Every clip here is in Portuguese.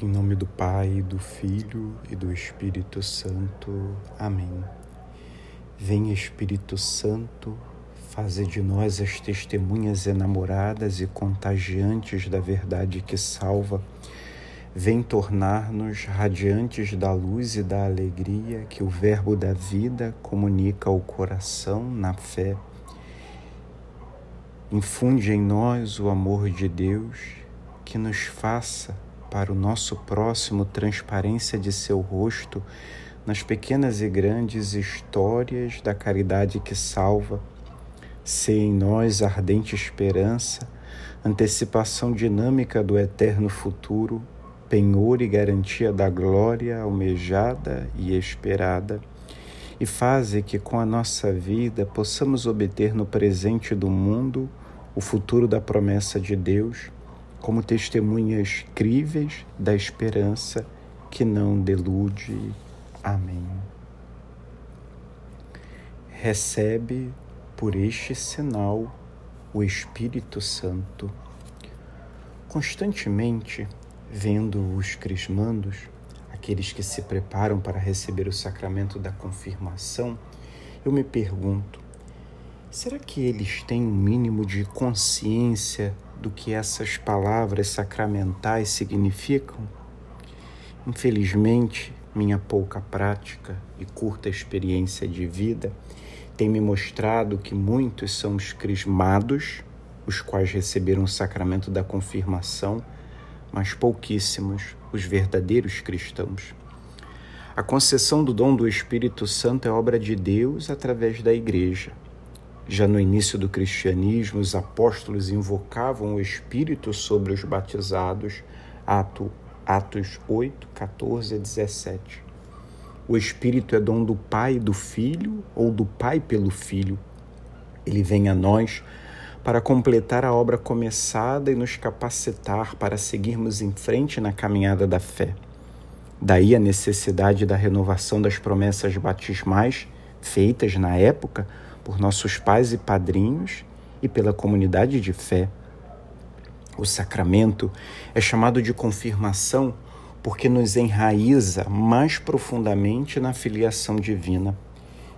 Em nome do Pai, do Filho e do Espírito Santo. Amém. Vem Espírito Santo, faze de nós as testemunhas enamoradas e contagiantes da verdade que salva. Vem tornar-nos radiantes da luz e da alegria que o Verbo da vida comunica ao coração na fé. Infunde em nós o amor de Deus que nos faça para o nosso próximo transparência de seu rosto nas pequenas e grandes histórias da caridade que salva. Se em nós ardente esperança, antecipação dinâmica do eterno futuro, penhor e garantia da glória almejada e esperada, e faze que com a nossa vida possamos obter no presente do mundo o futuro da promessa de Deus como testemunhas críveis da esperança que não delude. Amém. Recebe por este sinal o Espírito Santo. Constantemente, vendo os crismandos, aqueles que se preparam para receber o sacramento da confirmação, eu me pergunto: será que eles têm um mínimo de consciência do que essas palavras sacramentais significam? Infelizmente, minha pouca prática e curta experiência de vida tem me mostrado que muitos são os crismados, os quais receberam o sacramento da confirmação, mas pouquíssimos os verdadeiros cristãos. A concessão do dom do Espírito Santo é obra de Deus através da Igreja. Já no início do cristianismo, os apóstolos invocavam o Espírito sobre os batizados, Atos 8, 14 a 17. O Espírito é dom do Pai e do Filho, ou do Pai pelo Filho. Ele vem a nós para completar a obra começada e nos capacitar para seguirmos em frente na caminhada da fé. Daí a necessidade da renovação das promessas batismais feitas na época por nossos pais e padrinhos e pela comunidade de fé. O sacramento é chamado de confirmação porque nos enraiza mais profundamente na filiação divina.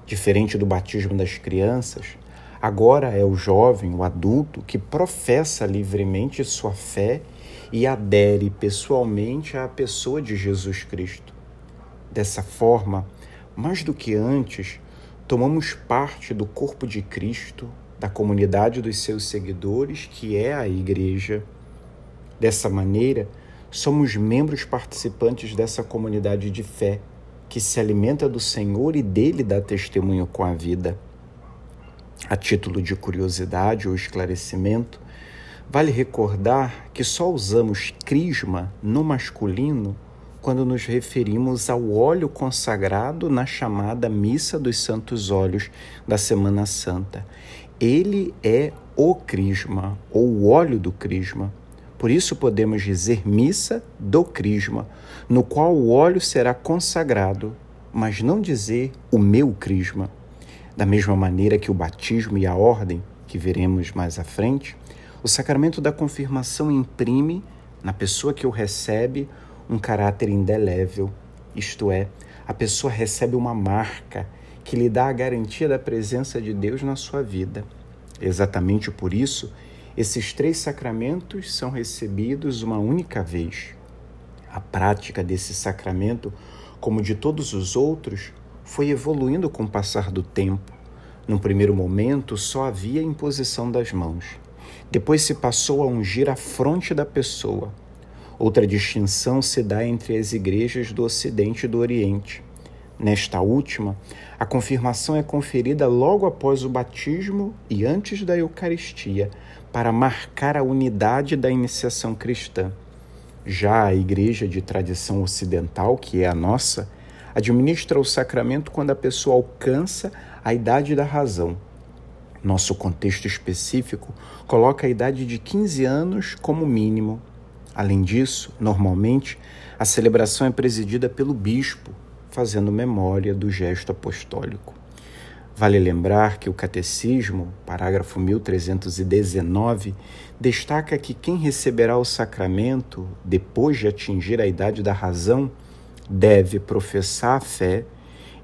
Diferente do batismo das crianças, agora é o jovem, o adulto, que professa livremente sua fé e adere pessoalmente à pessoa de Jesus Cristo. Dessa forma, mais do que antes, tomamos parte do corpo de Cristo, da comunidade dos seus seguidores, que é a Igreja. Dessa maneira, somos membros participantes dessa comunidade de fé, que se alimenta do Senhor e dele dá testemunho com a vida. A título de curiosidade ou esclarecimento, vale recordar que só usamos crisma no masculino quando nos referimos ao óleo consagrado na chamada Missa dos Santos Óleos da Semana Santa. Ele é o crisma, ou o óleo do crisma. Por isso podemos dizer missa do crisma, no qual o óleo será consagrado, mas não dizer o meu crisma. Da mesma maneira que o batismo e a ordem, que veremos mais à frente, o sacramento da confirmação imprime na pessoa que o recebe um caráter indelével, isto é, a pessoa recebe uma marca que lhe dá a garantia da presença de Deus na sua vida. Exatamente por isso, esses três sacramentos são recebidos uma única vez. A prática desse sacramento, como de todos os outros, foi evoluindo com o passar do tempo. Num primeiro momento, só havia imposição das mãos. Depois se passou a ungir a fronte da pessoa, Outra distinção se dá entre as igrejas do Ocidente e do Oriente. Nesta última, a confirmação é conferida logo após o batismo e antes da Eucaristia, para marcar a unidade da iniciação cristã. Já a igreja de tradição ocidental, que é a nossa, administra o sacramento quando a pessoa alcança a idade da razão. Nosso contexto específico coloca a idade de 15 anos como mínimo Além disso, normalmente, a celebração é presidida pelo bispo, fazendo memória do gesto apostólico. Vale lembrar que o Catecismo, parágrafo 1319, destaca que quem receberá o sacramento depois de atingir a idade da razão deve professar a fé,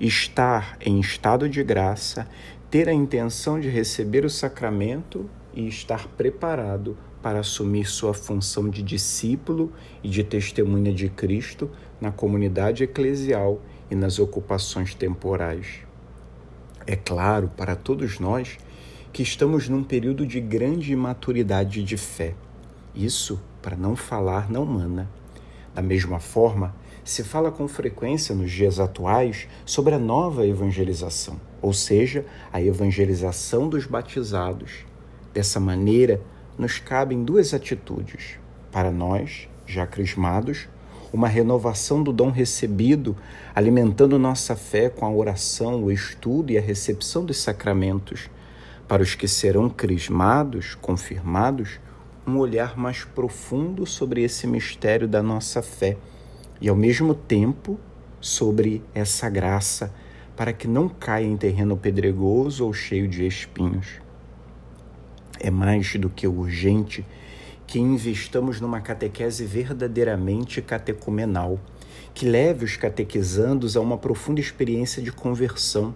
estar em estado de graça, ter a intenção de receber o sacramento e estar preparado para assumir sua função de discípulo e de testemunha de Cristo na comunidade eclesial e nas ocupações temporais. É claro para todos nós que estamos num período de grande maturidade de fé. Isso para não falar não mana. Da mesma forma, se fala com frequência nos dias atuais sobre a nova evangelização, ou seja, a evangelização dos batizados. Dessa maneira, nos cabem duas atitudes. Para nós, já crismados, uma renovação do dom recebido, alimentando nossa fé com a oração, o estudo e a recepção dos sacramentos. Para os que serão crismados, confirmados, um olhar mais profundo sobre esse mistério da nossa fé e, ao mesmo tempo, sobre essa graça, para que não caia em terreno pedregoso ou cheio de espinhos. É mais do que urgente que investamos numa catequese verdadeiramente catecumenal, que leve os catequizandos a uma profunda experiência de conversão.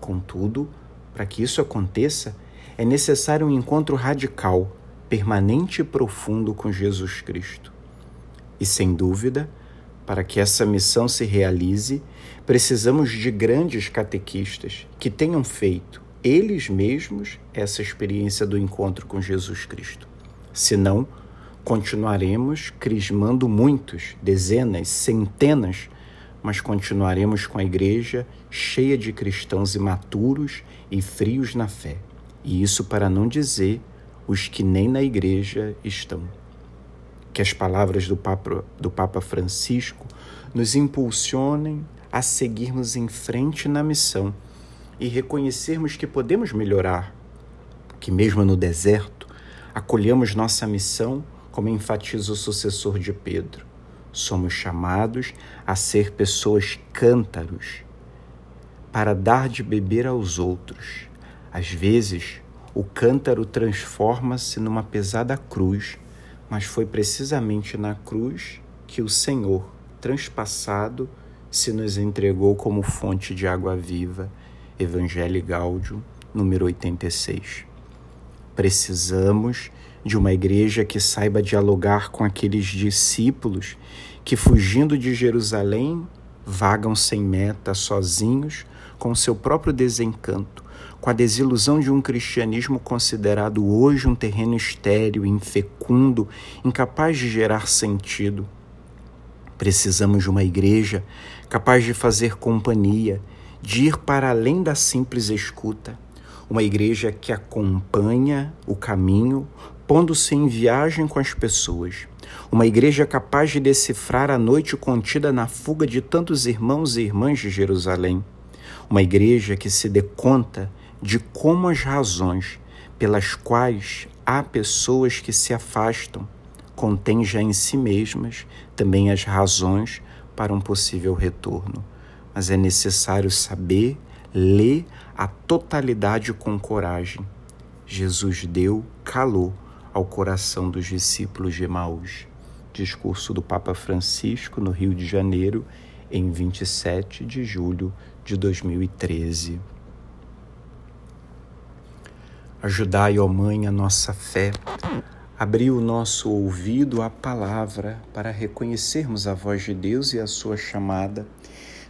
Contudo, para que isso aconteça, é necessário um encontro radical, permanente e profundo com Jesus Cristo. E sem dúvida, para que essa missão se realize, precisamos de grandes catequistas que tenham feito, eles mesmos, essa experiência do encontro com Jesus Cristo. Senão, continuaremos crismando muitos, dezenas, centenas, mas continuaremos com a igreja cheia de cristãos imaturos e frios na fé. E isso para não dizer os que nem na igreja estão. Que as palavras do Papa, do Papa Francisco nos impulsionem a seguirmos em frente na missão e reconhecermos que podemos melhorar, que mesmo no deserto, acolhemos nossa missão, como enfatiza o sucessor de Pedro. Somos chamados a ser pessoas cântaros, para dar de beber aos outros. Às vezes, o cântaro transforma-se numa pesada cruz, mas foi precisamente na cruz que o Senhor, transpassado, se nos entregou como fonte de água viva. Evangelho Gáudio, número 86. Precisamos de uma igreja que saiba dialogar com aqueles discípulos que, fugindo de Jerusalém, vagam sem meta, sozinhos, com seu próprio desencanto, com a desilusão de um cristianismo considerado hoje um terreno estéril, infecundo, incapaz de gerar sentido. Precisamos de uma igreja capaz de fazer companhia, de ir para além da simples escuta uma igreja que acompanha o caminho, pondo-se em viagem com as pessoas. Uma igreja capaz de decifrar a noite contida na fuga de tantos irmãos e irmãs de Jerusalém. Uma igreja que se dê conta de como as razões pelas quais há pessoas que se afastam contêm já em si mesmas também as razões para um possível retorno. Mas é necessário saber ler a totalidade com coragem. Jesus deu calor ao coração dos discípulos de Emaús. Discurso do Papa Francisco no Rio de Janeiro, em 27 de julho de 2013. Ajudai, ó Mãe, a nossa fé. Abri o nosso ouvido à palavra para reconhecermos a voz de Deus e a sua chamada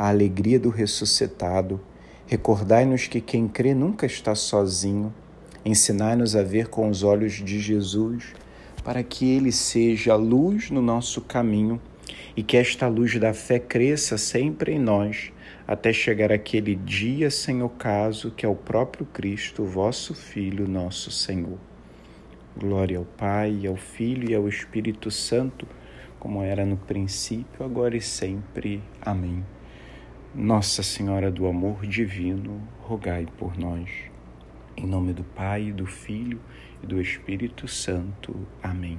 a alegria do ressuscitado. Recordai-nos que quem crê nunca está sozinho. Ensinai-nos a ver com os olhos de Jesus, para que ele seja luz no nosso caminho e que esta luz da fé cresça sempre em nós, até chegar aquele dia sem ocaso que é o próprio Cristo, vosso Filho, nosso Senhor. Glória ao Pai, ao Filho e ao Espírito Santo, como era no princípio, agora e sempre. Amém. Nossa Senhora do Amor Divino, rogai por nós. Em nome do Pai, do Filho e do Espírito Santo. Amém.